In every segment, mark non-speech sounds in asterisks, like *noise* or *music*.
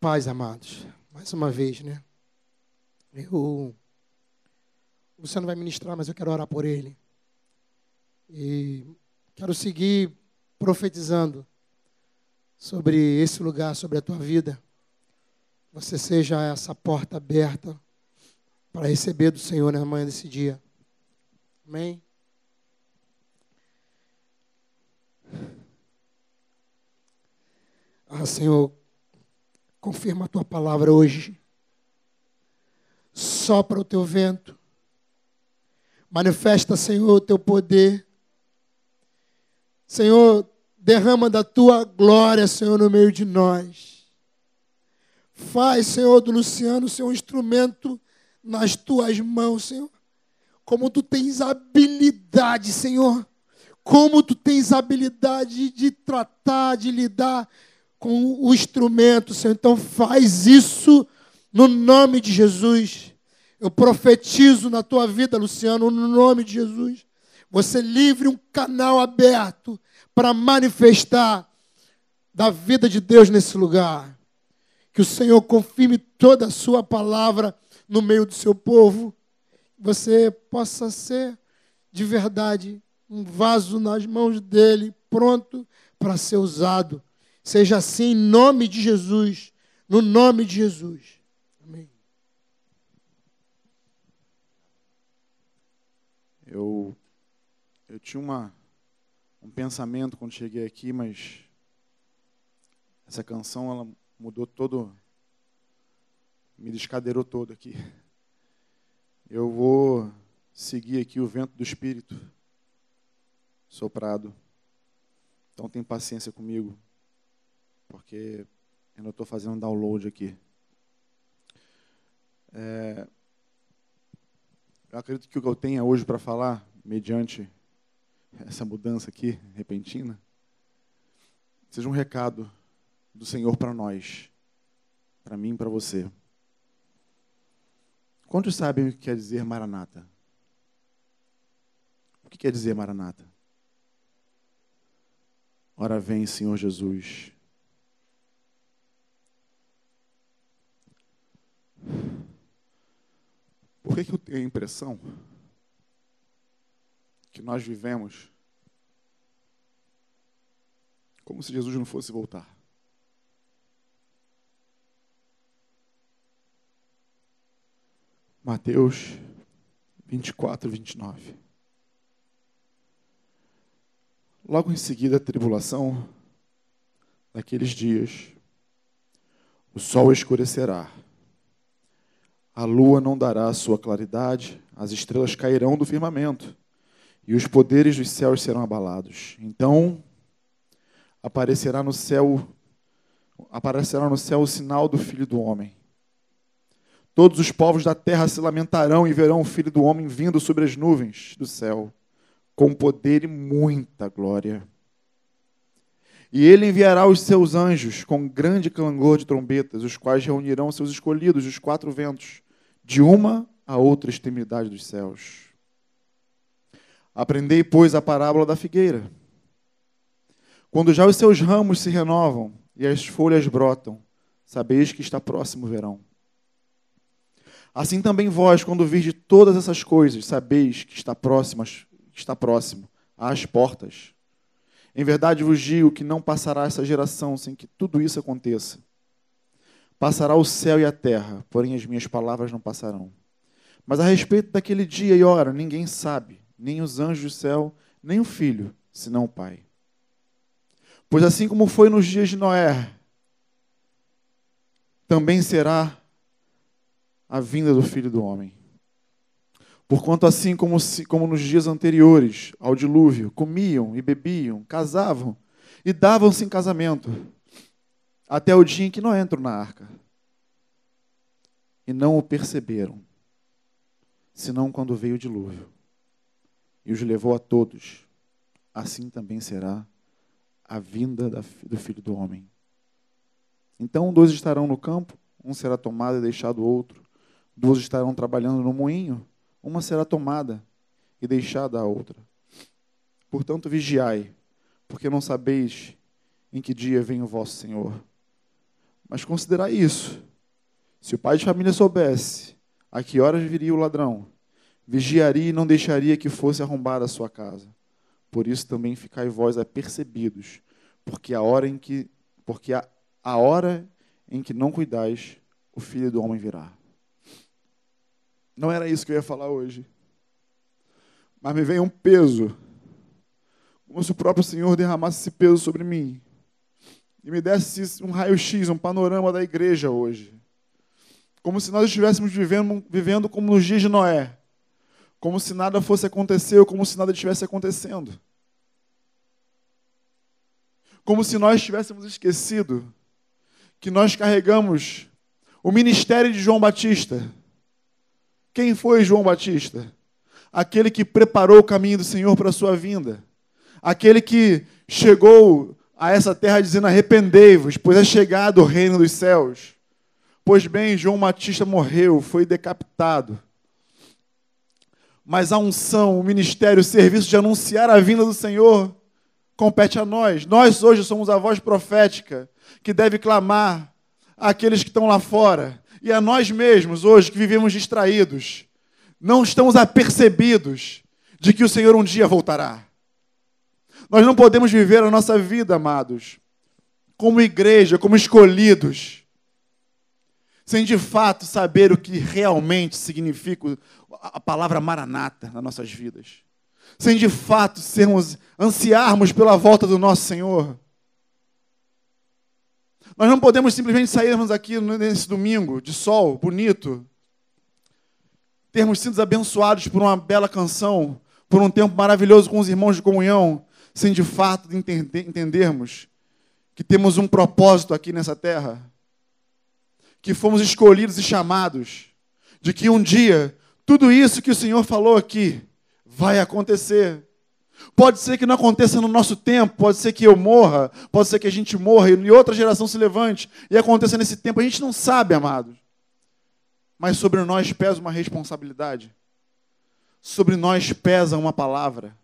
paz, amados. Mais uma vez, né? Eu. Você não vai ministrar, mas eu quero orar por ele. E quero seguir profetizando sobre esse lugar, sobre a tua vida. Você seja essa porta aberta para receber do Senhor na manhã desse dia. Amém? Ah, Senhor, confirma a tua palavra hoje. Sopra o teu vento. Manifesta, Senhor, o teu poder. Senhor, derrama da tua glória, Senhor, no meio de nós. Faz, Senhor, do Luciano ser um instrumento nas tuas mãos, Senhor. Como tu tens habilidade, Senhor. Como tu tens habilidade de tratar, de lidar com o instrumento, Senhor. Então faz isso no nome de Jesus. Eu profetizo na tua vida, Luciano, no nome de Jesus. Você livre um canal aberto para manifestar da vida de Deus nesse lugar. Que o Senhor confirme toda a sua palavra no meio do seu povo. Você possa ser de verdade um vaso nas mãos dele, pronto para ser usado Seja assim em nome de Jesus. No nome de Jesus. Amém. Eu, eu tinha uma, um pensamento quando cheguei aqui, mas essa canção ela mudou todo, me descadeirou todo aqui. Eu vou seguir aqui o vento do Espírito soprado. Então tem paciência comigo porque eu não estou fazendo download aqui. É, eu acredito que o que eu tenha hoje para falar, mediante essa mudança aqui repentina, seja um recado do Senhor para nós, para mim e para você. Quantos sabem o que quer dizer Maranata? O que quer dizer Maranata? Ora vem, Senhor Jesus. Por que, que eu tenho a impressão que nós vivemos como se Jesus não fosse voltar? Mateus 24, 29. Logo em seguida, a tribulação daqueles dias, o sol escurecerá a lua não dará sua claridade, as estrelas cairão do firmamento, e os poderes dos céus serão abalados. Então aparecerá no céu aparecerá no céu o sinal do Filho do homem. Todos os povos da terra se lamentarão e verão o Filho do homem vindo sobre as nuvens do céu, com poder e muita glória. E ele enviará os seus anjos com grande clangor de trombetas, os quais reunirão seus escolhidos dos quatro ventos de uma a outra extremidade dos céus. Aprendei, pois, a parábola da figueira. Quando já os seus ramos se renovam e as folhas brotam, sabeis que está próximo o verão. Assim também vós, quando virdes todas essas coisas, sabeis que está está próximo às portas. Em verdade vos digo que não passará essa geração sem que tudo isso aconteça. Passará o céu e a terra, porém as minhas palavras não passarão. Mas a respeito daquele dia e hora, ninguém sabe, nem os anjos do céu, nem o filho, senão o Pai. Pois assim como foi nos dias de Noé, também será a vinda do filho do homem. Porquanto, assim como, como nos dias anteriores ao dilúvio, comiam e bebiam, casavam e davam-se em casamento até o dia em que não entram na arca. E não o perceberam, senão quando veio o dilúvio e os levou a todos. Assim também será a vinda do filho do homem. Então, dois estarão no campo, um será tomado e deixado outro. Duas estarão trabalhando no moinho, uma será tomada e deixada a outra. Portanto, vigiai, porque não sabeis em que dia vem o vosso Senhor. Mas considerar isso. Se o pai de família soubesse a que horas viria o ladrão, vigiaria e não deixaria que fosse arrombada a sua casa. Por isso também ficai vós apercebidos, porque a hora em que porque a, a hora em que não cuidais, o filho do homem virá. Não era isso que eu ia falar hoje. Mas me veio um peso, como se o próprio Senhor derramasse esse peso sobre mim e me desse um raio-x, um panorama da igreja hoje. Como se nós estivéssemos vivendo, vivendo como nos dias de Noé. Como se nada fosse acontecer ou como se nada estivesse acontecendo. Como se nós tivéssemos esquecido que nós carregamos o ministério de João Batista. Quem foi João Batista? Aquele que preparou o caminho do Senhor para a sua vinda. Aquele que chegou a essa terra dizendo: Arrependei-vos, pois é chegado o reino dos céus. Pois bem, João Batista morreu, foi decapitado. Mas a unção, o ministério, o serviço de anunciar a vinda do Senhor compete a nós. Nós hoje somos a voz profética que deve clamar àqueles que estão lá fora e a nós mesmos hoje que vivemos distraídos. Não estamos apercebidos de que o Senhor um dia voltará. Nós não podemos viver a nossa vida, amados, como igreja, como escolhidos, sem de fato saber o que realmente significa a palavra maranata nas nossas vidas. Sem de fato sermos ansiarmos pela volta do nosso Senhor. Nós não podemos simplesmente sairmos aqui nesse domingo de sol bonito, termos sido abençoados por uma bela canção, por um tempo maravilhoso com os irmãos de comunhão, sem de fato entender, entendermos que temos um propósito aqui nessa terra, que fomos escolhidos e chamados, de que um dia tudo isso que o Senhor falou aqui vai acontecer. Pode ser que não aconteça no nosso tempo, pode ser que eu morra, pode ser que a gente morra e outra geração se levante e aconteça nesse tempo. A gente não sabe, amados. Mas sobre nós pesa uma responsabilidade. Sobre nós pesa uma palavra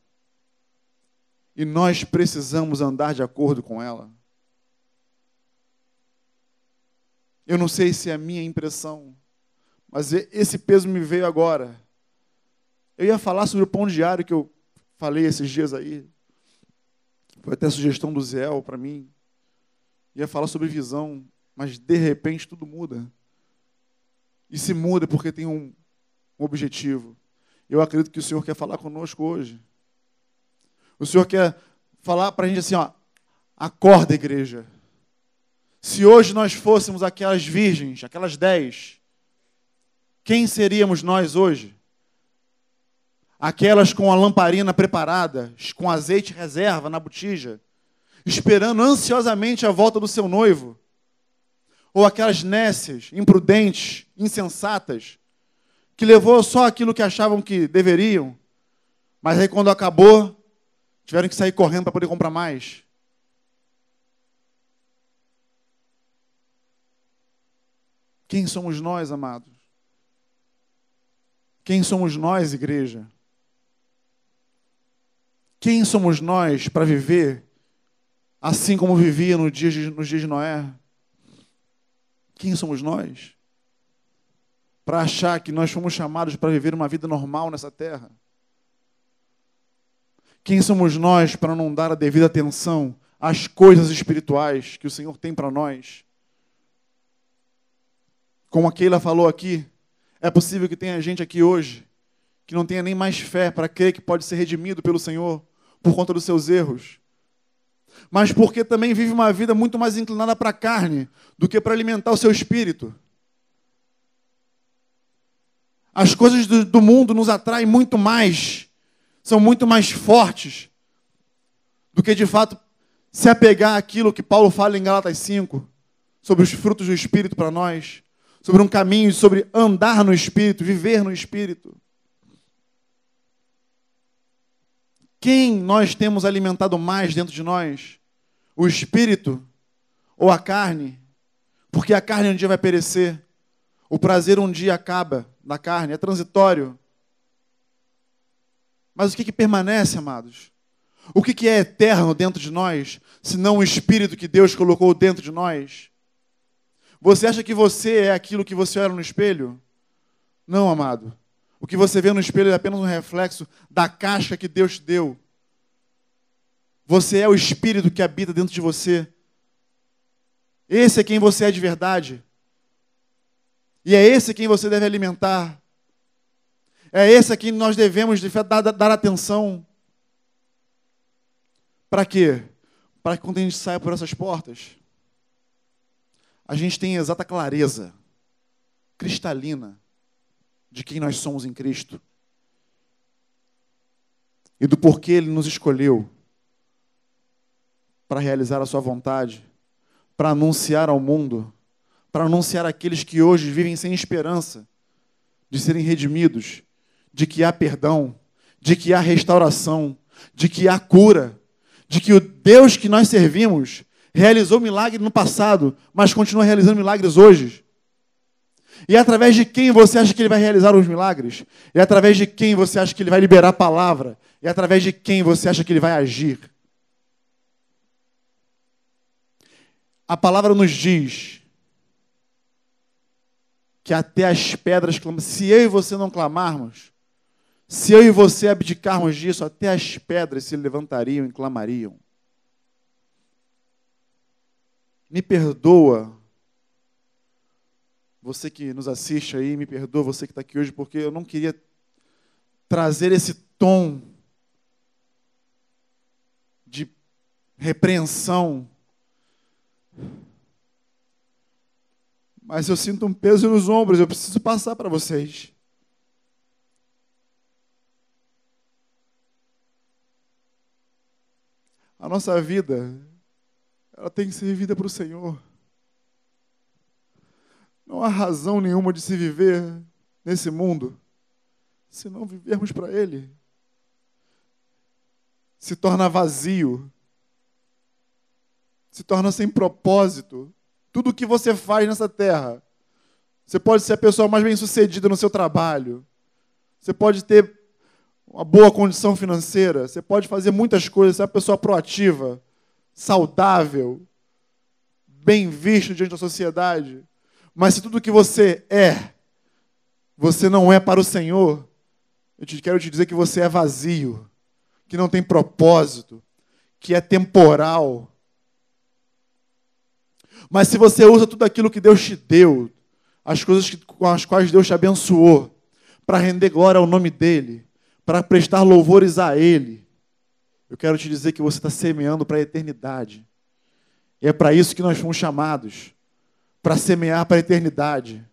e nós precisamos andar de acordo com ela. Eu não sei se é a minha impressão, mas esse peso me veio agora. Eu ia falar sobre o pão diário que eu falei esses dias aí. Foi até sugestão do Zé para mim. Ia falar sobre visão, mas de repente tudo muda. E se muda porque tem um, um objetivo. Eu acredito que o Senhor quer falar conosco hoje. O Senhor quer falar para a gente assim, ó, acorda, igreja. Se hoje nós fôssemos aquelas virgens, aquelas dez, quem seríamos nós hoje? Aquelas com a lamparina preparada, com azeite reserva na botija, esperando ansiosamente a volta do seu noivo? Ou aquelas nécias, imprudentes, insensatas, que levou só aquilo que achavam que deveriam, mas aí quando acabou, Tiveram que sair correndo para poder comprar mais. Quem somos nós, amados? Quem somos nós, igreja? Quem somos nós para viver assim como vivia de, nos dias de Noé? Quem somos nós? Para achar que nós fomos chamados para viver uma vida normal nessa terra? Quem somos nós para não dar a devida atenção às coisas espirituais que o Senhor tem para nós? Como a Keila falou aqui, é possível que tenha gente aqui hoje que não tenha nem mais fé para crer que pode ser redimido pelo Senhor por conta dos seus erros. Mas porque também vive uma vida muito mais inclinada para a carne do que para alimentar o seu espírito. As coisas do, do mundo nos atraem muito mais são muito mais fortes do que de fato se apegar àquilo que Paulo fala em Galatas 5, sobre os frutos do Espírito para nós, sobre um caminho, sobre andar no Espírito, viver no Espírito. Quem nós temos alimentado mais dentro de nós? O Espírito ou a carne? Porque a carne um dia vai perecer. O prazer um dia acaba da carne, é transitório. Mas o que, que permanece, amados? O que, que é eterno dentro de nós, se não o Espírito que Deus colocou dentro de nós? Você acha que você é aquilo que você olha no espelho? Não, amado. O que você vê no espelho é apenas um reflexo da caixa que Deus te deu. Você é o espírito que habita dentro de você. Esse é quem você é de verdade. E é esse quem você deve alimentar. É esse a quem nós devemos dar, dar atenção. Para quê? Para que quando a gente saia por essas portas, a gente tenha exata clareza, cristalina, de quem nós somos em Cristo e do porquê Ele nos escolheu para realizar a Sua vontade, para anunciar ao mundo, para anunciar àqueles que hoje vivem sem esperança de serem redimidos, de que há perdão, de que há restauração, de que há cura, de que o Deus que nós servimos realizou milagre no passado, mas continua realizando milagres hoje. E é através de quem você acha que ele vai realizar os milagres? E é através de quem você acha que ele vai liberar a palavra? E é através de quem você acha que ele vai agir? A palavra nos diz que até as pedras clamam. Se eu e você não clamarmos, se eu e você abdicarmos disso, até as pedras se levantariam e clamariam. Me perdoa, você que nos assiste aí, me perdoa, você que está aqui hoje, porque eu não queria trazer esse tom de repreensão. Mas eu sinto um peso nos ombros, eu preciso passar para vocês. A nossa vida ela tem que ser vivida para o Senhor. Não há razão nenhuma de se viver nesse mundo se não vivermos para Ele. Se torna vazio, se torna sem propósito. Tudo o que você faz nessa terra, você pode ser a pessoa mais bem-sucedida no seu trabalho, você pode ter uma boa condição financeira, você pode fazer muitas coisas, ser uma pessoa proativa, saudável, bem visto diante da sociedade. Mas se tudo que você é, você não é para o Senhor, eu te quero te dizer que você é vazio, que não tem propósito, que é temporal. Mas se você usa tudo aquilo que Deus te deu, as coisas que, com as quais Deus te abençoou, para render glória ao nome dEle, para prestar louvores a Ele, eu quero te dizer que você está semeando para a eternidade. E é para isso que nós fomos chamados para semear para a eternidade.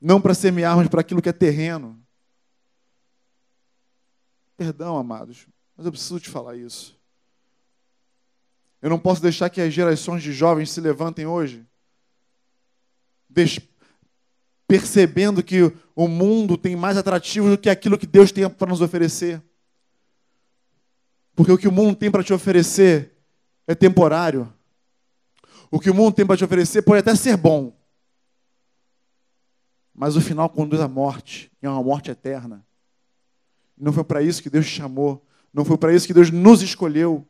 Não para semearmos para aquilo que é terreno. Perdão, amados, mas eu preciso te falar isso. Eu não posso deixar que as gerações de jovens se levantem hoje, percebendo que o mundo tem mais atrativo do que aquilo que Deus tem para nos oferecer. Porque o que o mundo tem para te oferecer é temporário. O que o mundo tem para te oferecer pode até ser bom. Mas o final conduz à morte, e é uma morte eterna. Não foi para isso que Deus te chamou. Não foi para isso que Deus nos escolheu.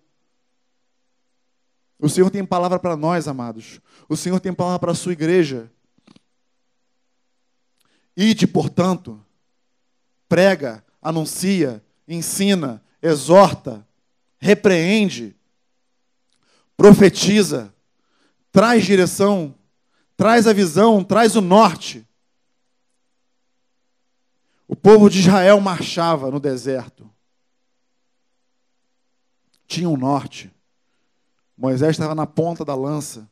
O Senhor tem palavra para nós, amados. O Senhor tem palavra para a sua igreja. Ide, portanto, prega, anuncia, ensina, exorta, repreende, profetiza, traz direção, traz a visão, traz o norte. O povo de Israel marchava no deserto. Tinha um norte. Moisés estava na ponta da lança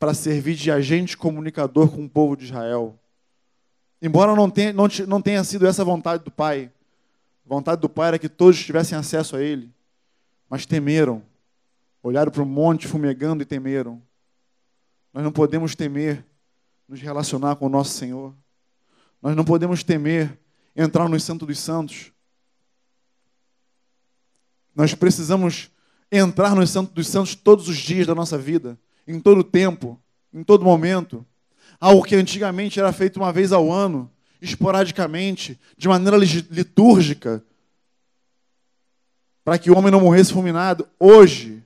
para servir de agente comunicador com o povo de Israel. Embora não tenha, não, não tenha sido essa a vontade do Pai, a vontade do Pai era que todos tivessem acesso a Ele, mas temeram, olharam para o monte fumegando e temeram. Nós não podemos temer nos relacionar com o nosso Senhor. Nós não podemos temer entrar no Santo dos Santos. Nós precisamos entrar no Santo dos Santos todos os dias da nossa vida, em todo tempo, em todo momento. Algo que antigamente era feito uma vez ao ano, esporadicamente, de maneira litúrgica, para que o homem não morresse fulminado. Hoje,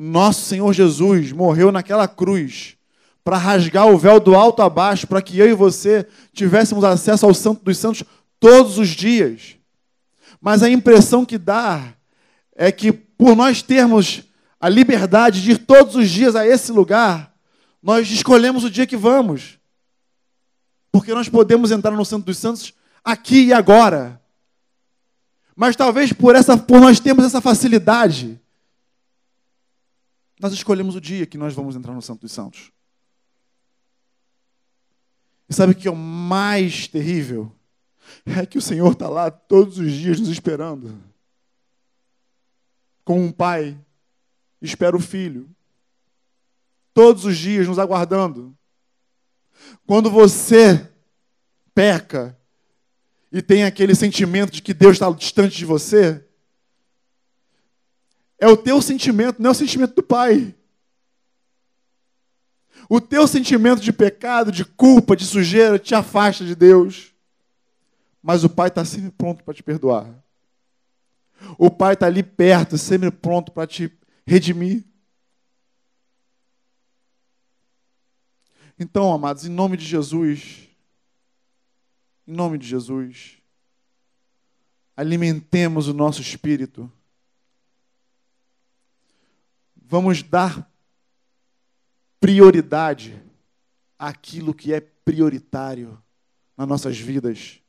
nosso Senhor Jesus morreu naquela cruz para rasgar o véu do alto a baixo, para que eu e você tivéssemos acesso ao Santo dos Santos todos os dias. Mas a impressão que dá é que, por nós termos a liberdade de ir todos os dias a esse lugar, nós escolhemos o dia que vamos. Porque nós podemos entrar no Santo dos Santos aqui e agora. Mas talvez por, essa, por nós termos essa facilidade, nós escolhemos o dia que nós vamos entrar no Santo dos Santos. E sabe o que é o mais terrível? É que o Senhor está lá todos os dias nos esperando. Como um pai espera o filho. Todos os dias nos aguardando. Quando você peca e tem aquele sentimento de que Deus está distante de você, é o teu sentimento, não é o sentimento do Pai. O teu sentimento de pecado, de culpa, de sujeira te afasta de Deus. Mas o Pai está sempre pronto para te perdoar. O Pai está ali perto, sempre pronto para te redimir. Então, amados, em nome de Jesus, em nome de Jesus, alimentemos o nosso espírito. Vamos dar prioridade àquilo que é prioritário nas nossas vidas.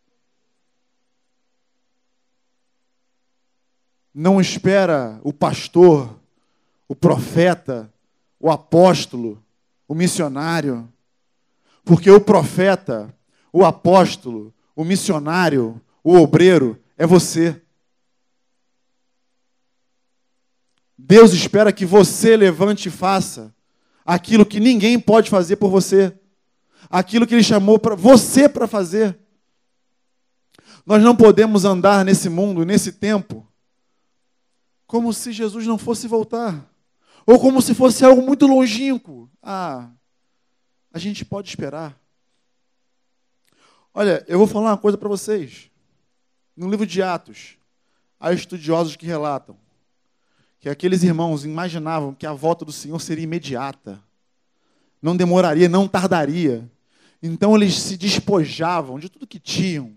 Não espera o pastor, o profeta, o apóstolo, o missionário porque o profeta, o apóstolo, o missionário, o obreiro é você. Deus espera que você levante e faça aquilo que ninguém pode fazer por você, aquilo que Ele chamou para você para fazer. Nós não podemos andar nesse mundo, nesse tempo, como se Jesus não fosse voltar, ou como se fosse algo muito longínquo. Ah, a gente pode esperar. Olha, eu vou falar uma coisa para vocês. No livro de Atos, há estudiosos que relatam que aqueles irmãos imaginavam que a volta do Senhor seria imediata, não demoraria, não tardaria. Então eles se despojavam de tudo que tinham.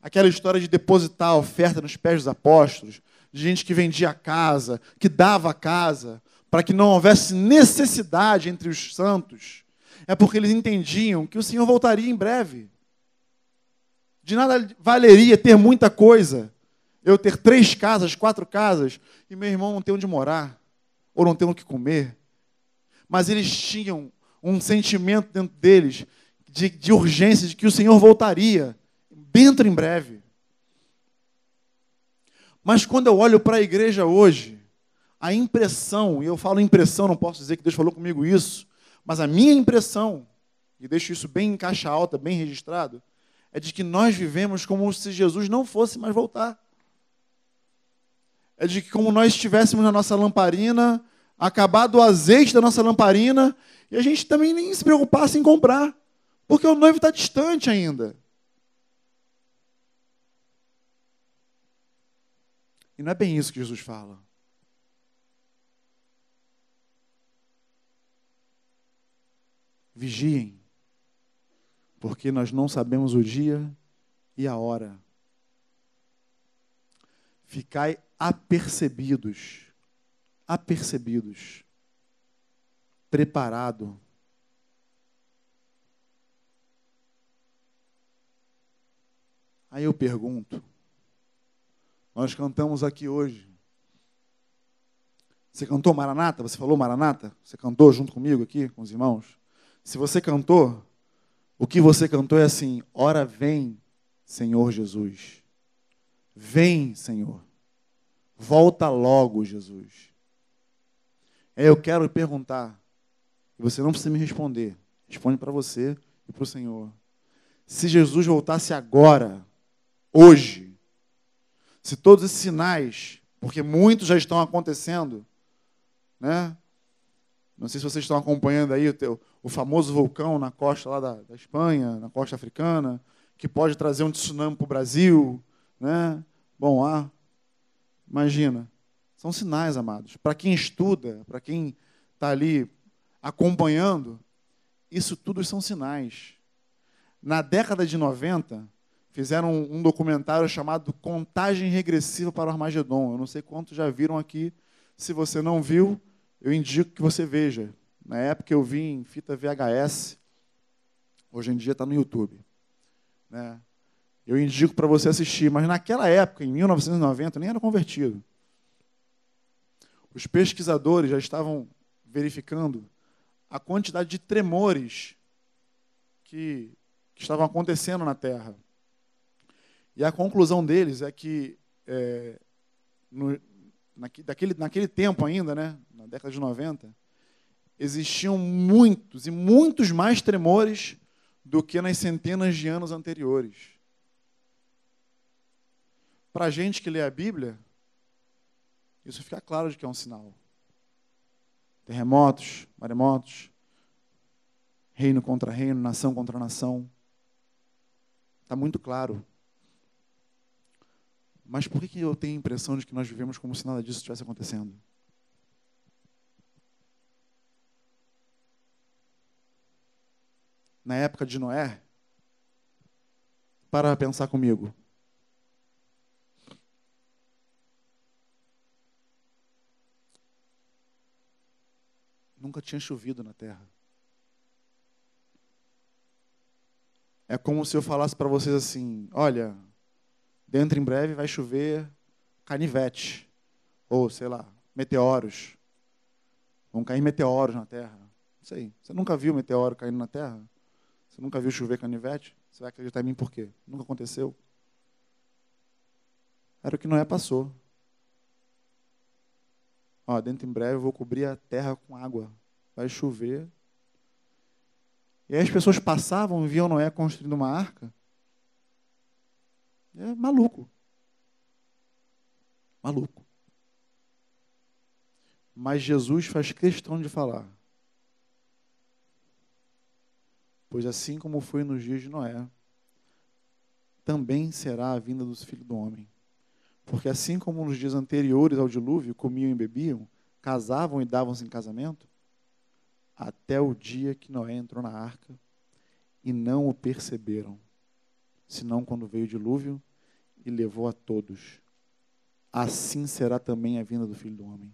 Aquela história de depositar a oferta nos pés dos apóstolos, de gente que vendia a casa, que dava a casa, para que não houvesse necessidade entre os santos é porque eles entendiam que o Senhor voltaria em breve. De nada valeria ter muita coisa, eu ter três casas, quatro casas, e meu irmão não ter onde morar, ou não ter o que comer. Mas eles tinham um sentimento dentro deles de, de urgência, de que o Senhor voltaria, dentro em breve. Mas quando eu olho para a igreja hoje, a impressão, e eu falo impressão, não posso dizer que Deus falou comigo isso, mas a minha impressão, e deixo isso bem em caixa alta, bem registrado, é de que nós vivemos como se Jesus não fosse mais voltar. É de que como nós estivéssemos na nossa lamparina, acabado o azeite da nossa lamparina, e a gente também nem se preocupasse em comprar, porque o noivo está distante ainda. E não é bem isso que Jesus fala. Vigiem, porque nós não sabemos o dia e a hora. Ficai apercebidos, apercebidos, preparado. Aí eu pergunto, nós cantamos aqui hoje. Você cantou Maranata? Você falou Maranata? Você cantou junto comigo aqui, com os irmãos? Se você cantou, o que você cantou é assim: Ora vem, Senhor Jesus. Vem, Senhor. Volta logo, Jesus. É, eu quero perguntar, e você não precisa me responder, responde para você e para o Senhor. Se Jesus voltasse agora, hoje, se todos esses sinais, porque muitos já estão acontecendo, né? Não sei se vocês estão acompanhando aí o, teu, o famoso vulcão na costa lá da, da Espanha, na costa africana, que pode trazer um tsunami para o Brasil. Né? Bom, ah, imagina. São sinais, amados. Para quem estuda, para quem está ali acompanhando, isso tudo são sinais. Na década de 90, fizeram um documentário chamado Contagem Regressiva para o Armagedon. Eu não sei quantos já viram aqui. Se você não viu, eu indico que você veja. Na época eu vi em fita VHS, hoje em dia está no YouTube. Né? Eu indico para você assistir, mas naquela época, em 1990, nem era convertido. Os pesquisadores já estavam verificando a quantidade de tremores que, que estavam acontecendo na Terra. E a conclusão deles é que, é, no, naquele, naquele tempo ainda, né, na década de 90, existiam muitos e muitos mais tremores do que nas centenas de anos anteriores. Para a gente que lê a Bíblia, isso fica claro de que é um sinal. Terremotos, maremotos, reino contra reino, nação contra nação. Está muito claro. Mas por que eu tenho a impressão de que nós vivemos como se nada disso estivesse acontecendo? na época de Noé, para pensar comigo. Nunca tinha chovido na terra. É como se eu falasse para vocês assim: olha, dentro em breve vai chover canivete, ou sei lá, meteoros. Vão cair meteoros na terra. Não sei. Você nunca viu meteoro caindo na terra? Você nunca viu chover canivete? Você vai acreditar em mim por quê? Nunca aconteceu. Era o que Noé passou. Ó, dentro em breve eu vou cobrir a terra com água. Vai chover. E aí as pessoas passavam e viam Noé construindo uma arca. É maluco. Maluco. Mas Jesus faz questão de falar: Pois assim como foi nos dias de Noé, também será a vinda dos filhos do homem. Porque assim como nos dias anteriores ao dilúvio comiam e bebiam, casavam e davam-se em casamento, até o dia que Noé entrou na arca e não o perceberam, senão quando veio o dilúvio e levou a todos. Assim será também a vinda do Filho do Homem.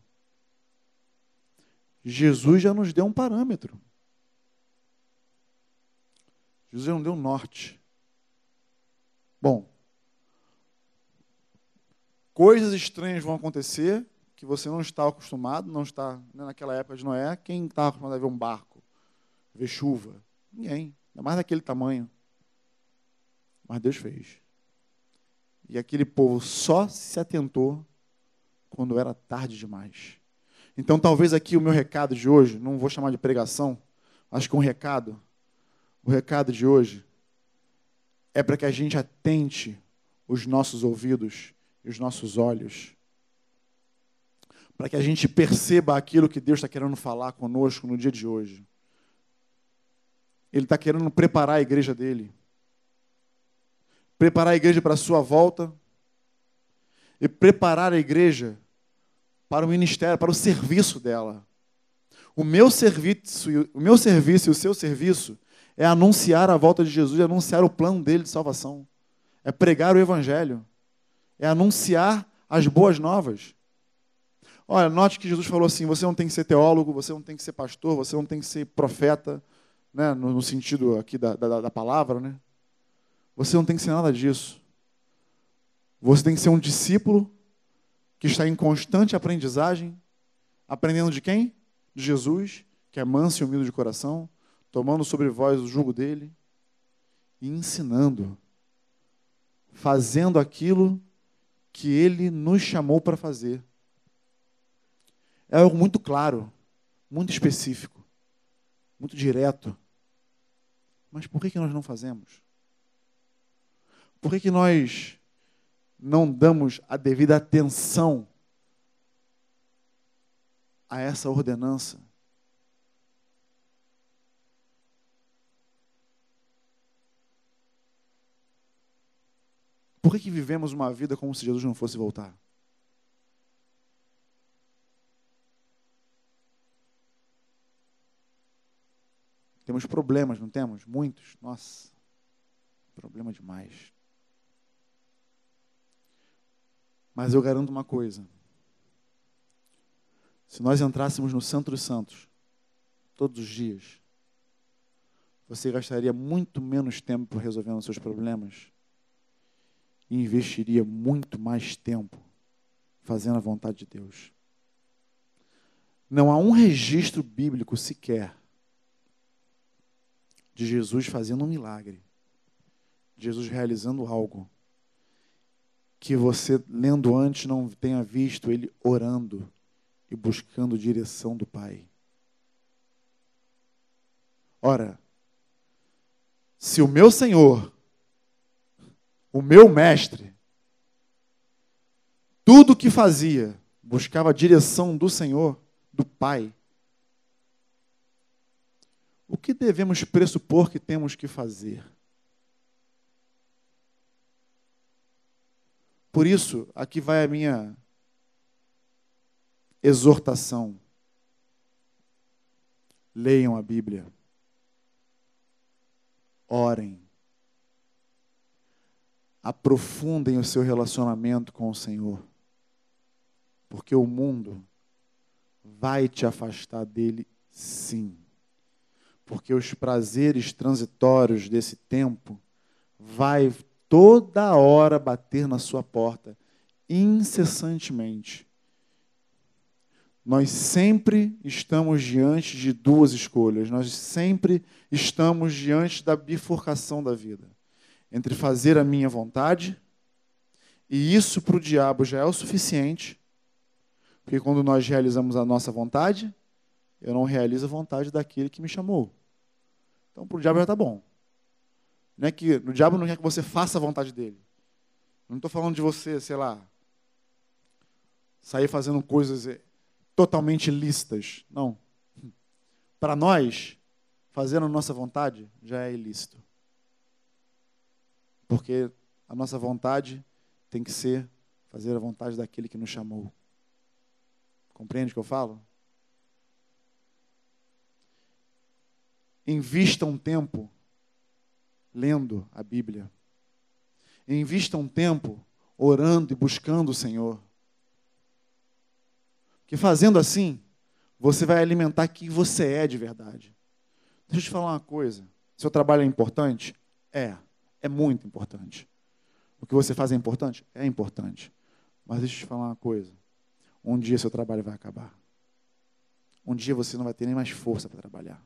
Jesus já nos deu um parâmetro. Jesus não deu norte. Bom, coisas estranhas vão acontecer que você não está acostumado, não está né, naquela época de Noé. Quem estava acostumado a ver um barco, ver chuva? Ninguém, ainda mais daquele tamanho. Mas Deus fez. E aquele povo só se atentou quando era tarde demais. Então, talvez aqui o meu recado de hoje, não vou chamar de pregação, acho que um recado o recado de hoje é para que a gente atente os nossos ouvidos e os nossos olhos, para que a gente perceba aquilo que Deus está querendo falar conosco no dia de hoje. Ele está querendo preparar a igreja dele, preparar a igreja para a sua volta e preparar a igreja para o ministério, para o serviço dela. O meu serviço, o meu serviço e o seu serviço é anunciar a volta de Jesus, é anunciar o plano dele de salvação, é pregar o evangelho, é anunciar as boas novas. Olha, note que Jesus falou assim: você não tem que ser teólogo, você não tem que ser pastor, você não tem que ser profeta, né, no, no sentido aqui da, da, da palavra, né? Você não tem que ser nada disso. Você tem que ser um discípulo que está em constante aprendizagem, aprendendo de quem? De Jesus, que é manso e humilde de coração, tomando sobre vós o jugo dele e ensinando, fazendo aquilo que ele nos chamou para fazer. É algo muito claro, muito específico, muito direto. Mas por que, que nós não fazemos? Por que, que nós não damos a devida atenção a essa ordenança? Por que, que vivemos uma vida como se Jesus não fosse voltar? Temos problemas, não temos? Muitos. Nossa, problema demais. Mas eu garanto uma coisa: se nós entrássemos no Centro dos Santos todos os dias, você gastaria muito menos tempo resolvendo seus problemas e investiria muito mais tempo fazendo a vontade de Deus. Não há um registro bíblico sequer de Jesus fazendo um milagre, de Jesus realizando algo que você, lendo antes, não tenha visto ele orando e buscando direção do Pai. Ora, se o meu Senhor, o meu mestre, tudo o que fazia buscava a direção do Senhor, do Pai, o que devemos pressupor que temos que fazer? Por isso, aqui vai a minha exortação. Leiam a Bíblia orem, aprofundem o seu relacionamento com o Senhor, porque o mundo vai te afastar dele, sim. Porque os prazeres transitórios desse tempo vai toda hora bater na sua porta, incessantemente. Nós sempre estamos diante de duas escolhas, nós sempre estamos diante da bifurcação da vida entre fazer a minha vontade, e isso para o diabo já é o suficiente, porque quando nós realizamos a nossa vontade, eu não realizo a vontade daquele que me chamou. Então, para o diabo já está bom. Não é que, o diabo não quer que você faça a vontade dele. Não estou falando de você, sei lá, sair fazendo coisas totalmente lícitas. Não. Para nós, fazer a nossa vontade já é ilícito. Porque a nossa vontade tem que ser fazer a vontade daquele que nos chamou. Compreende o que eu falo? Invista um tempo lendo a Bíblia. Invista um tempo orando e buscando o Senhor. Que fazendo assim, você vai alimentar quem você é de verdade. Deixa eu te falar uma coisa. Seu trabalho é importante? É. É muito importante. O que você faz é importante? É importante. Mas deixa eu te falar uma coisa. Um dia seu trabalho vai acabar. Um dia você não vai ter nem mais força para trabalhar.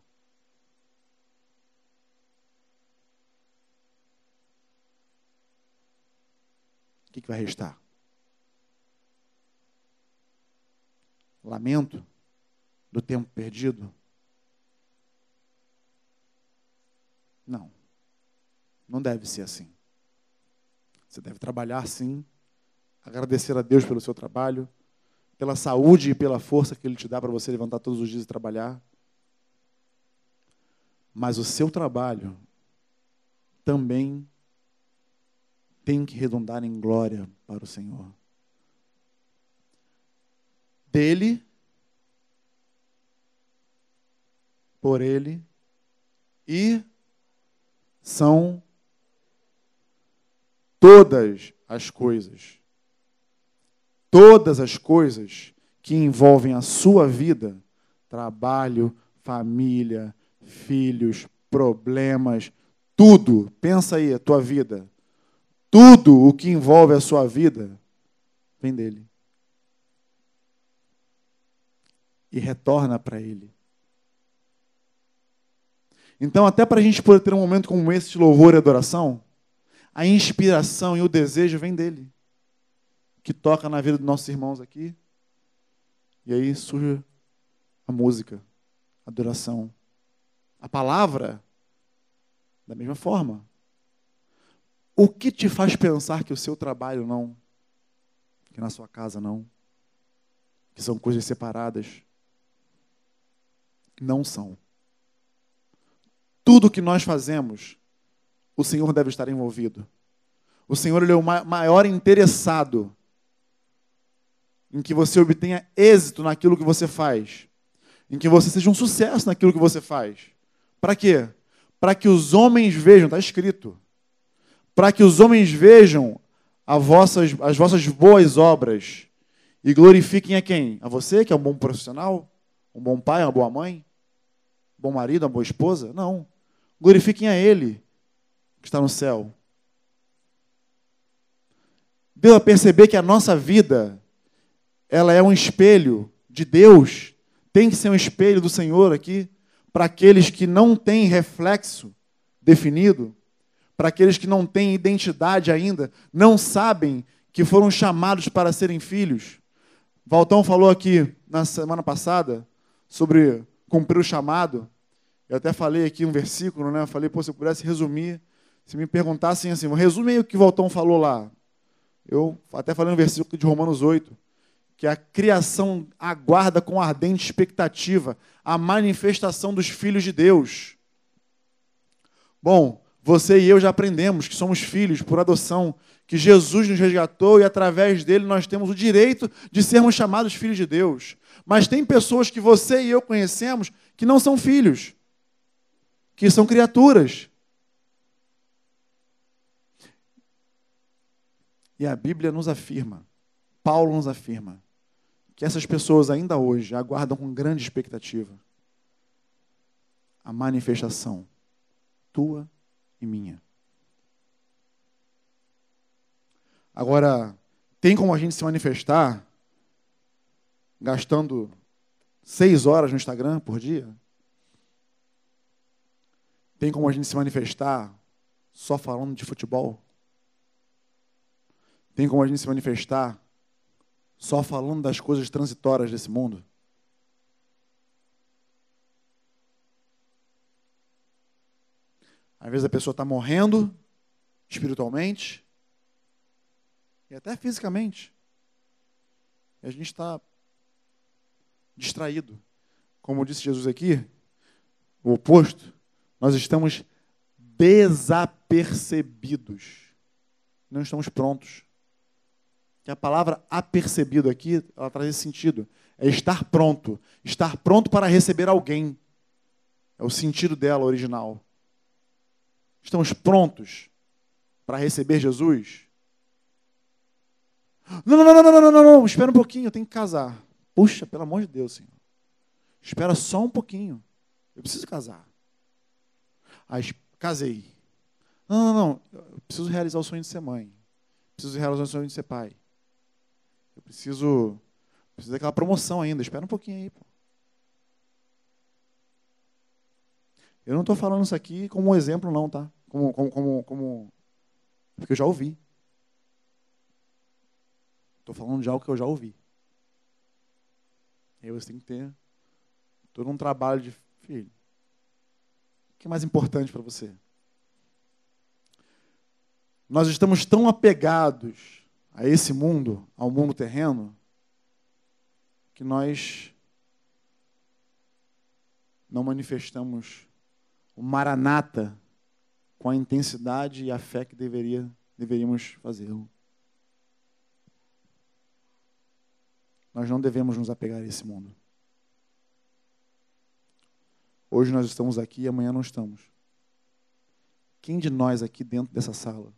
O que, que vai restar? lamento do tempo perdido? Não. Não deve ser assim. Você deve trabalhar sim, agradecer a Deus pelo seu trabalho, pela saúde e pela força que Ele te dá para você levantar todos os dias e trabalhar. Mas o seu trabalho também tem que redundar em glória para o Senhor dele, por ele e são todas as coisas. Todas as coisas que envolvem a sua vida, trabalho, família, filhos, problemas, tudo, pensa aí a tua vida. Tudo o que envolve a sua vida vem dele. e retorna para Ele. Então, até para a gente poder ter um momento como esse de louvor e adoração, a inspiração e o desejo vem dele, que toca na vida dos nossos irmãos aqui. E aí surge a música, a adoração. A palavra, da mesma forma. O que te faz pensar que o seu trabalho não, que na sua casa não, que são coisas separadas? Não são. Tudo que nós fazemos, o Senhor deve estar envolvido. O Senhor ele é o maior interessado em que você obtenha êxito naquilo que você faz, em que você seja um sucesso naquilo que você faz. Para quê? Para que os homens vejam, está escrito, para que os homens vejam vossas, as vossas boas obras e glorifiquem a quem? A você, que é um bom profissional, um bom pai, uma boa mãe, um bom marido, uma boa esposa? Não. Glorifiquem a Ele, que está no céu. Deu a perceber que a nossa vida, ela é um espelho de Deus, tem que ser um espelho do Senhor aqui, para aqueles que não têm reflexo definido, para aqueles que não têm identidade ainda, não sabem que foram chamados para serem filhos. Valtão falou aqui na semana passada sobre cumprir o chamado. Eu até falei aqui um versículo, né? Eu falei, pô, se eu pudesse resumir, se me perguntassem assim, resume o que Valtão falou lá. Eu até falei no versículo de Romanos 8, que a criação aguarda com ardente expectativa a manifestação dos filhos de Deus. Bom, você e eu já aprendemos que somos filhos por adoção, que Jesus nos resgatou e através dele nós temos o direito de sermos chamados filhos de Deus. Mas tem pessoas que você e eu conhecemos que não são filhos, que são criaturas. E a Bíblia nos afirma, Paulo nos afirma, que essas pessoas ainda hoje aguardam com grande expectativa a manifestação tua e minha. Agora, tem como a gente se manifestar gastando seis horas no Instagram por dia? Tem como a gente se manifestar só falando de futebol? Tem como a gente se manifestar só falando das coisas transitórias desse mundo? Às vezes a pessoa está morrendo espiritualmente e até fisicamente. E a gente está distraído. Como disse Jesus aqui, o oposto, nós estamos desapercebidos. Não estamos prontos. Que a palavra apercebido aqui, ela traz esse sentido. É estar pronto. Estar pronto para receber alguém. É o sentido dela original. Estamos prontos para receber Jesus? Não, não, não, não, não, não, não, espera um pouquinho, eu tenho que casar. Puxa, pelo amor de Deus, Senhor. Espera só um pouquinho. Eu preciso casar. Aí, casei. Não, não, não. Eu preciso realizar o sonho de ser mãe. Preciso realizar o sonho de ser pai. Eu preciso. Preciso daquela promoção ainda. Espera um pouquinho aí, pô. Eu não estou falando isso aqui como um exemplo, não, tá? Como, como, como, como... Porque eu já ouvi. Estou falando de algo que eu já ouvi. E aí você tem que ter todo um trabalho de filho. O que é mais importante para você? Nós estamos tão apegados a esse mundo, ao mundo terreno, que nós não manifestamos o maranata com a intensidade e a fé que deveria, deveríamos fazê-lo. Nós não devemos nos apegar a esse mundo. Hoje nós estamos aqui e amanhã não estamos. Quem de nós aqui dentro dessa sala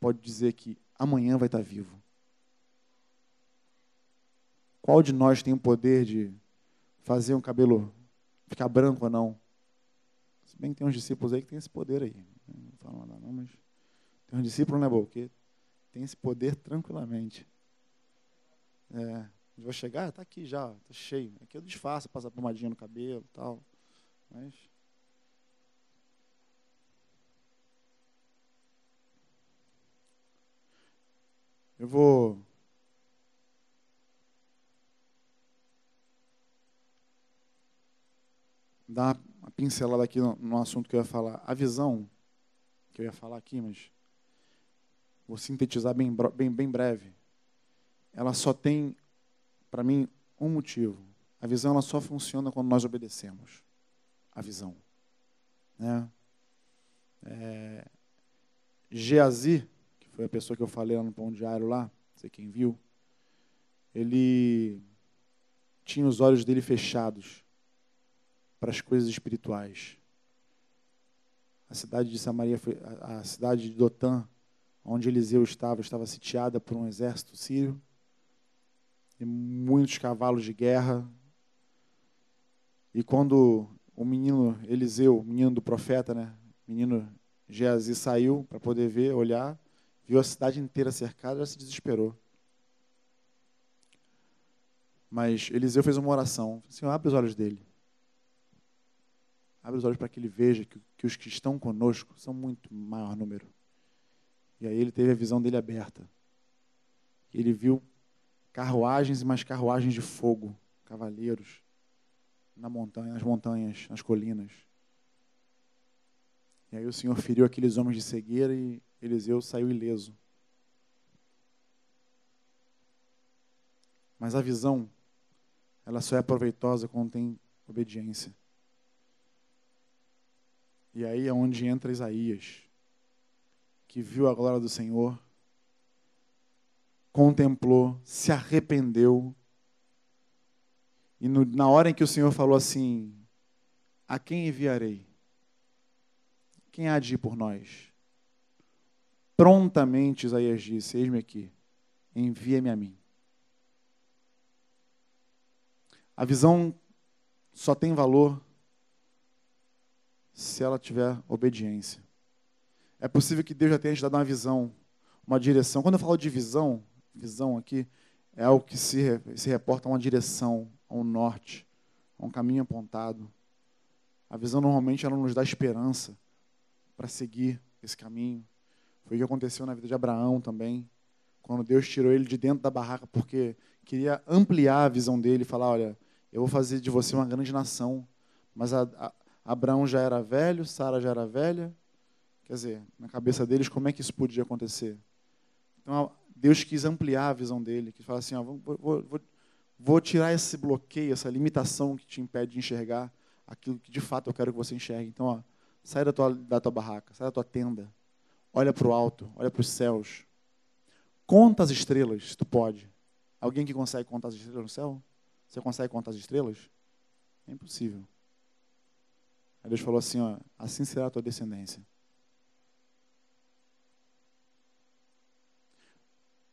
pode dizer que amanhã vai estar vivo? Qual de nós tem o poder de fazer um cabelo ficar branco ou não? Se bem que tem uns discípulos aí que tem esse poder aí. Não falo nada não, mas tem uns discípulos, né, Bo, que tem esse poder tranquilamente. É, vou chegar, está aqui já, está cheio. Aqui eu disfarço, passa pomadinha no cabelo tal. Mas. Eu vou. Dar uma pincelada aqui no, assunto que eu ia falar. A visão que eu ia falar aqui, mas vou sintetizar bem, bem, bem breve. Ela só tem, para mim, um motivo. A visão ela só funciona quando nós obedecemos a visão. Né? É, Geazi, foi a pessoa que eu falei lá no pão diário lá, não sei quem viu, ele tinha os olhos dele fechados para as coisas espirituais. a cidade de Samaria, foi, a, cidade de Dotã, onde Eliseu estava, estava sitiada por um exército sírio e muitos cavalos de guerra. E quando o menino Eliseu, menino do profeta, né, menino Geazi saiu para poder ver, olhar, viu a cidade inteira cercada, já se desesperou. Mas Eliseu fez uma oração. Senhor, abre os olhos dele. Abre os olhos para que ele veja que, que os que estão conosco são muito maior número. E aí ele teve a visão dele aberta. Ele viu carruagens e mais carruagens de fogo, cavaleiros, na montanha, nas montanhas, nas colinas. E aí o Senhor feriu aqueles homens de cegueira e Eliseu saiu ileso. Mas a visão, ela só é proveitosa quando tem obediência. E aí é onde entra Isaías, que viu a glória do Senhor, contemplou, se arrependeu. E no, na hora em que o Senhor falou assim: A quem enviarei? Quem há de ir por nós? Prontamente Isaías disse: Eis-me aqui, envia-me a mim. A visão só tem valor se ela tiver obediência. É possível que Deus já tenha te dado uma visão, uma direção. Quando eu falo de visão, visão aqui, é algo que se, se reporta a uma direção, a um norte, a um caminho apontado. A visão normalmente ela nos dá esperança para seguir esse caminho. Foi o que aconteceu na vida de Abraão também, quando Deus tirou ele de dentro da barraca porque queria ampliar a visão dele falar: olha, eu vou fazer de você uma grande nação. Mas a, a, Abraão já era velho, Sara já era velha. Quer dizer, na cabeça deles, como é que isso podia acontecer? Então, Deus quis ampliar a visão dele, que fala assim, ó, vou, vou, vou, vou tirar esse bloqueio, essa limitação que te impede de enxergar aquilo que de fato eu quero que você enxergue. Então, ó, sai da tua, da tua barraca, sai da tua tenda, olha para o alto, olha para os céus. Conta as estrelas, se tu pode. Alguém que consegue contar as estrelas no céu? Você consegue contar as estrelas? É impossível. Aí Deus falou assim: ó, assim será a tua descendência.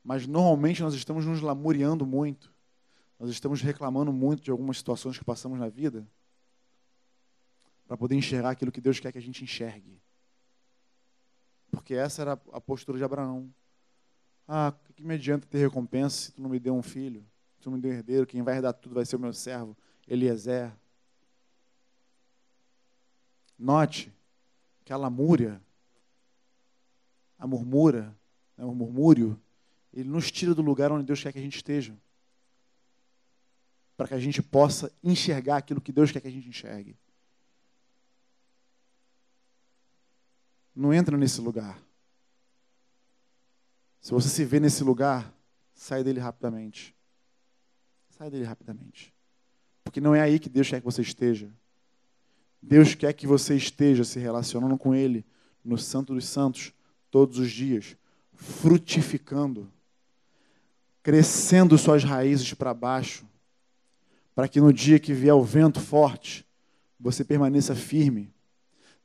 Mas normalmente nós estamos nos lamuriando muito, nós estamos reclamando muito de algumas situações que passamos na vida, para poder enxergar aquilo que Deus quer que a gente enxergue. Porque essa era a postura de Abraão. Ah, o que me adianta ter recompensa se tu não me deu um filho? Se tu não me deu um herdeiro, quem vai herdar tudo vai ser o meu servo, Eliezer. Note que a lamúria, a murmura, né, o murmúrio, ele nos tira do lugar onde Deus quer que a gente esteja. Para que a gente possa enxergar aquilo que Deus quer que a gente enxergue. Não entra nesse lugar. Se você se vê nesse lugar, sai dele rapidamente. Sai dele rapidamente. Porque não é aí que Deus quer que você esteja. Deus quer que você esteja se relacionando com Ele no Santo dos Santos todos os dias, frutificando, crescendo suas raízes para baixo, para que no dia que vier o vento forte, você permaneça firme.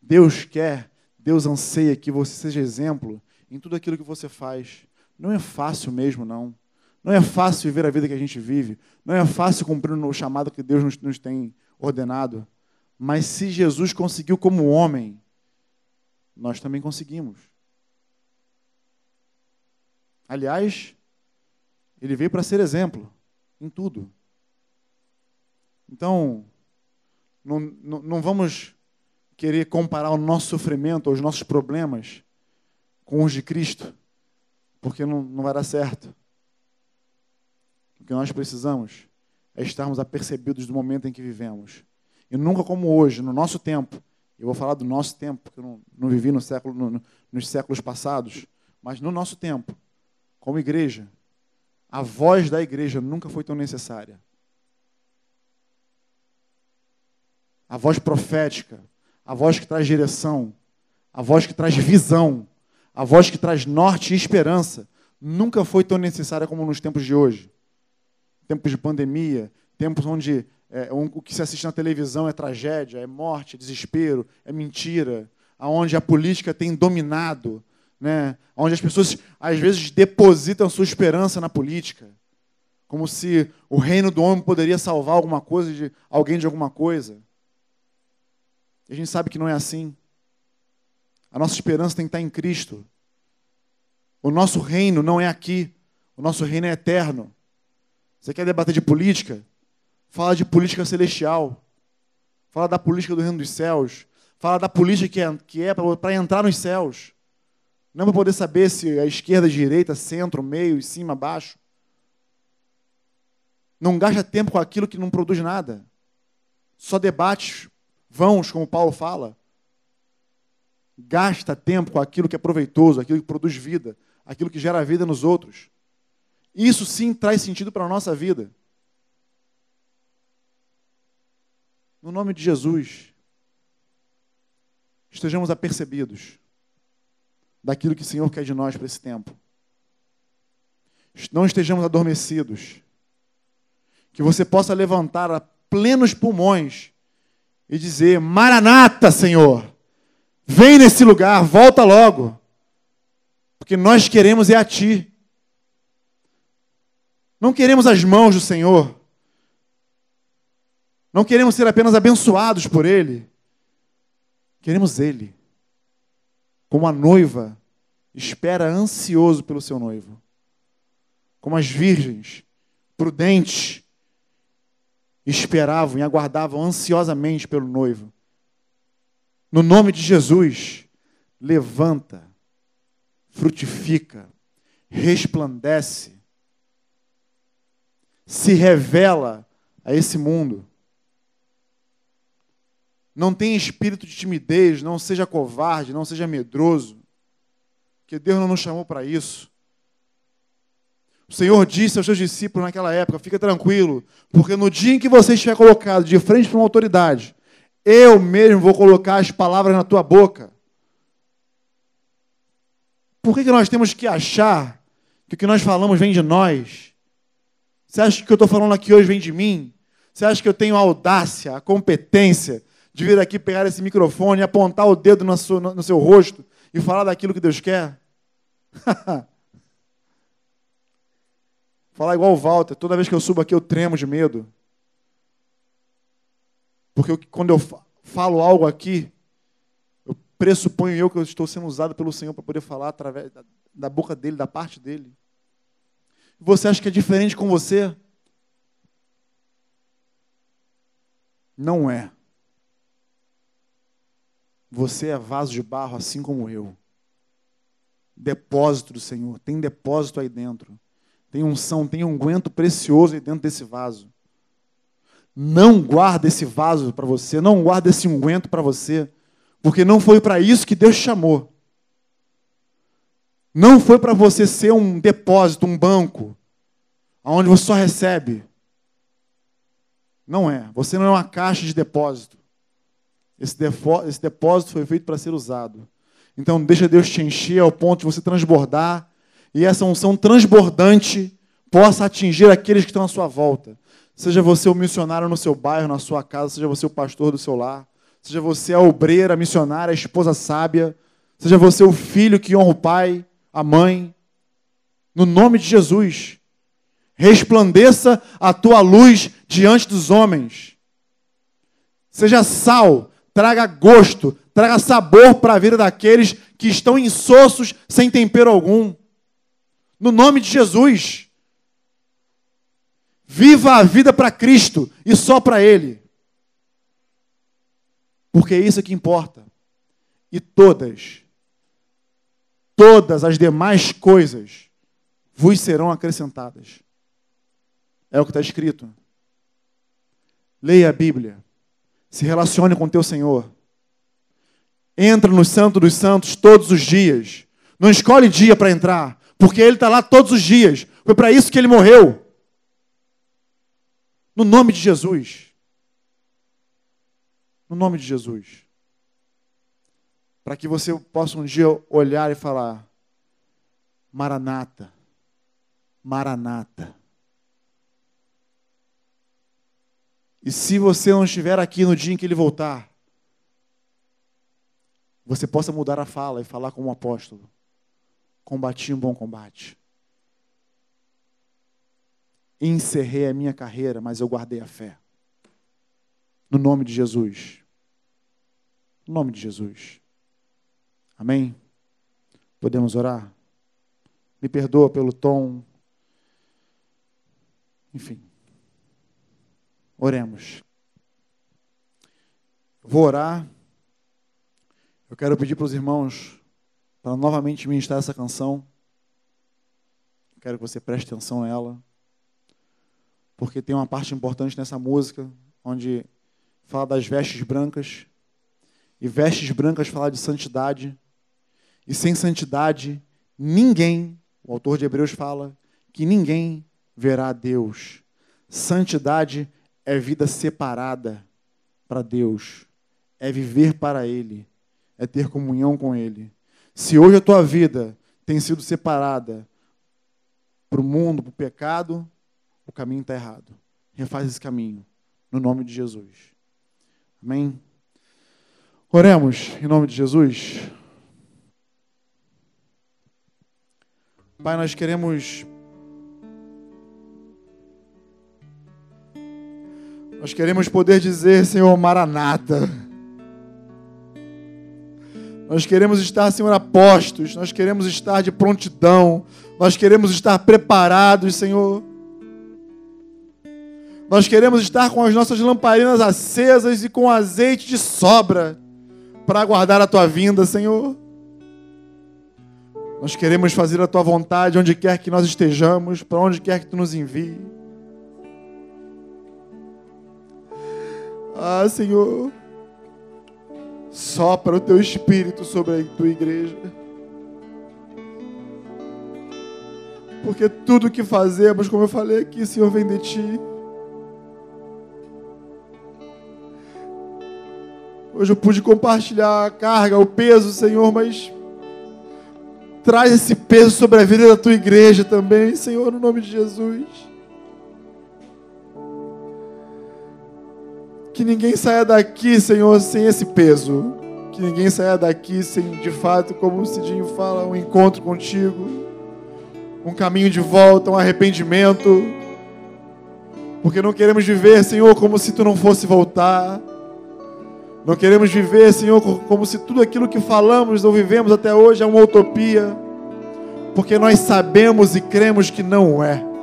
Deus quer, Deus anseia que você seja exemplo em tudo aquilo que você faz. Não é fácil mesmo, não. Não é fácil viver a vida que a gente vive. Não é fácil cumprir o chamado que Deus nos, nos tem ordenado. Mas se Jesus conseguiu como homem, nós também conseguimos. Aliás, ele veio para ser exemplo em tudo. Então, não, não, não, vamos querer comparar o nosso sofrimento, os nossos problemas com os de Cristo, porque não, não vai dar certo. O que nós precisamos é estarmos apercebidos do momento em que vivemos e nunca como hoje, no nosso tempo. Eu vou falar do nosso tempo, porque eu não, não vivi no século, no, nos séculos passados, mas no nosso tempo, como igreja, a voz da igreja nunca foi tão necessária. A voz profética, a voz que traz direção, a voz que traz visão, a voz que traz norte e esperança, nunca foi tão necessária como nos tempos de hoje. Tempos de pandemia, tempos onde é, um, o que se assiste na televisão é tragédia, é morte, é desespero, é mentira. onde a política tem dominado, né? onde as pessoas às vezes depositam sua esperança na política, como se o reino do homem poderia salvar alguma coisa de alguém de alguma coisa. E a gente sabe que não é assim. A nossa esperança tem que estar em Cristo. O nosso reino não é aqui. O nosso reino é eterno. Você quer debater de política? Fala de política celestial. Fala da política do reino dos céus. Fala da política que é, que é para entrar nos céus. Não para poder saber se é esquerda, direita, centro, meio, cima, baixo. Não gasta tempo com aquilo que não produz nada. Só debates vãos, como Paulo fala. Gasta tempo com aquilo que é proveitoso, aquilo que produz vida, aquilo que gera vida nos outros. Isso sim traz sentido para a nossa vida. No nome de Jesus, estejamos apercebidos daquilo que o Senhor quer de nós para esse tempo. Não estejamos adormecidos. Que você possa levantar a plenos pulmões e dizer: Maranata, Senhor, vem nesse lugar, volta logo, porque nós queremos é a Ti. Não queremos as mãos do Senhor. Não queremos ser apenas abençoados por Ele. Queremos Ele. Como a noiva espera ansioso pelo seu noivo. Como as virgens prudentes esperavam e aguardavam ansiosamente pelo noivo. No nome de Jesus, levanta, frutifica, resplandece se revela a esse mundo. Não tenha espírito de timidez, não seja covarde, não seja medroso, que Deus não nos chamou para isso. O Senhor disse aos seus discípulos naquela época: fica tranquilo, porque no dia em que você estiver colocado de frente para uma autoridade, eu mesmo vou colocar as palavras na tua boca. Por que, que nós temos que achar que o que nós falamos vem de nós? Você acha que o que eu estou falando aqui hoje vem de mim? Você acha que eu tenho a audácia, a competência de vir aqui pegar esse microfone, apontar o dedo no seu, no seu rosto e falar daquilo que Deus quer? *laughs* falar igual o Walter, toda vez que eu subo aqui eu tremo de medo. Porque eu, quando eu falo algo aqui, eu pressuponho eu que eu estou sendo usado pelo Senhor para poder falar através da, da boca dele, da parte dele. Você acha que é diferente com você? Não é. Você é vaso de barro, assim como eu. Depósito do Senhor. Tem depósito aí dentro. Tem unção, tem unguento precioso dentro desse vaso. Não guarda esse vaso para você, não guarda esse unguento para você, porque não foi para isso que Deus chamou. Não foi para você ser um depósito, um banco, onde você só recebe. Não é. Você não é uma caixa de depósito. Esse, esse depósito foi feito para ser usado. Então, deixa Deus te encher ao ponto de você transbordar e essa unção transbordante possa atingir aqueles que estão à sua volta. Seja você o missionário no seu bairro, na sua casa, seja você o pastor do seu lar, seja você a obreira, a missionária, a esposa sábia, seja você o filho que honra o pai, a mãe, no nome de Jesus. Resplandeça a tua luz diante dos homens. Seja sal, traga gosto, traga sabor para a vida daqueles que estão insossos, sem tempero algum. No nome de Jesus. Viva a vida para Cristo e só para Ele. Porque é isso que importa. E todas todas as demais coisas vos serão acrescentadas. É o que está escrito. Leia a Bíblia. Se relacione com teu Senhor. Entra no Santo dos Santos todos os dias. Não escolhe dia para entrar, porque Ele está lá todos os dias. Foi para isso que Ele morreu. No nome de Jesus. No nome de Jesus para que você possa um dia olhar e falar: Maranata, Maranata. E se você não estiver aqui no dia em que ele voltar, você possa mudar a fala e falar como um apóstolo. Combati um bom combate. Encerrei a minha carreira, mas eu guardei a fé. No nome de Jesus. No nome de Jesus. Amém? Podemos orar? Me perdoa pelo tom. Enfim. Oremos. Vou orar. Eu quero pedir para os irmãos para novamente ministrar essa canção. Quero que você preste atenção nela. Porque tem uma parte importante nessa música, onde fala das vestes brancas. E vestes brancas fala de santidade. E sem santidade, ninguém, o autor de Hebreus fala, que ninguém verá Deus. Santidade é vida separada para Deus, é viver para Ele, é ter comunhão com Ele. Se hoje a tua vida tem sido separada para o mundo, para o pecado, o caminho está errado. Refaz esse caminho, no nome de Jesus. Amém? Oremos em nome de Jesus. Pai, nós queremos. Nós queremos poder dizer, Senhor, Maranata. Nós queremos estar, Senhor, apostos. Nós queremos estar de prontidão. Nós queremos estar preparados, Senhor. Nós queremos estar com as nossas lamparinas acesas e com azeite de sobra para aguardar a tua vinda, Senhor. Nós queremos fazer a tua vontade onde quer que nós estejamos, para onde quer que tu nos envie. Ah, Senhor, sopra o teu espírito sobre a tua igreja. Porque tudo que fazemos, como eu falei aqui, Senhor, vem de ti. Hoje eu pude compartilhar a carga, o peso, Senhor, mas Traz esse peso sobre a vida da tua igreja também, Senhor, no nome de Jesus. Que ninguém saia daqui, Senhor, sem esse peso. Que ninguém saia daqui sem, de fato, como o Cidinho fala, um encontro contigo. Um caminho de volta, um arrependimento. Porque não queremos viver, Senhor, como se tu não fosse voltar. Não queremos viver, Senhor, como se tudo aquilo que falamos ou vivemos até hoje é uma utopia, porque nós sabemos e cremos que não é.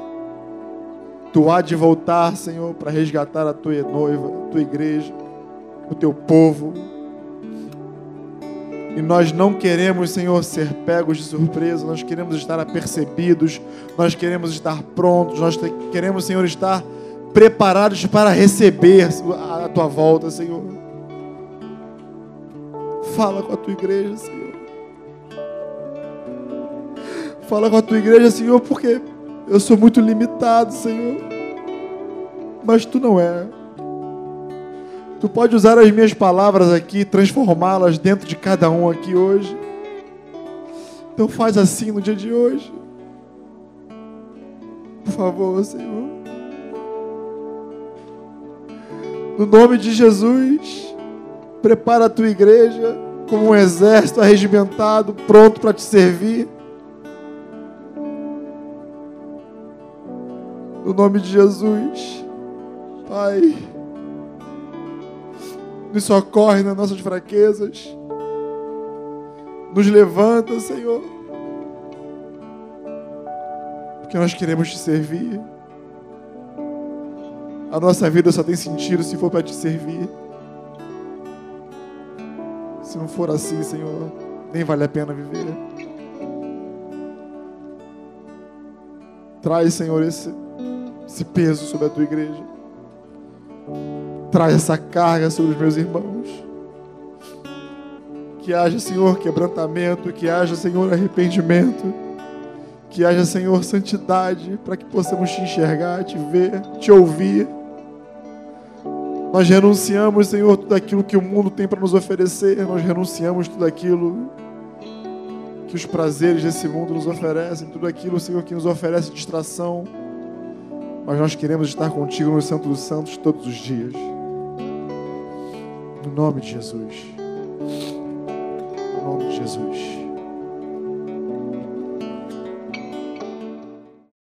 Tu há de voltar, Senhor, para resgatar a tua noiva, a tua igreja, o teu povo. E nós não queremos, Senhor, ser pegos de surpresa, nós queremos estar apercebidos, nós queremos estar prontos, nós queremos, Senhor, estar preparados para receber a tua volta, Senhor. Fala com a tua igreja, Senhor. Fala com a tua igreja, Senhor, porque eu sou muito limitado, Senhor. Mas tu não é. Tu pode usar as minhas palavras aqui, transformá-las dentro de cada um aqui hoje. Então faz assim no dia de hoje. Por favor, Senhor. No nome de Jesus. Prepara a tua igreja como um exército arregimentado, pronto para te servir. No nome de Jesus, Pai, nos socorre nas nossas fraquezas, nos levanta, Senhor, porque nós queremos te servir. A nossa vida só tem sentido se for para te servir. Se não for assim, Senhor, nem vale a pena viver. Traz, Senhor, esse, esse peso sobre a tua igreja. Traz essa carga sobre os meus irmãos. Que haja, Senhor, quebrantamento, que haja, Senhor, arrependimento, que haja, Senhor, santidade, para que possamos te enxergar, te ver, te ouvir nós renunciamos, Senhor, tudo aquilo que o mundo tem para nos oferecer. Nós renunciamos tudo aquilo que os prazeres desse mundo nos oferecem, tudo aquilo, Senhor, que nos oferece distração. Mas nós queremos estar contigo no Santo dos Santos todos os dias. No nome de Jesus. nome de Jesus.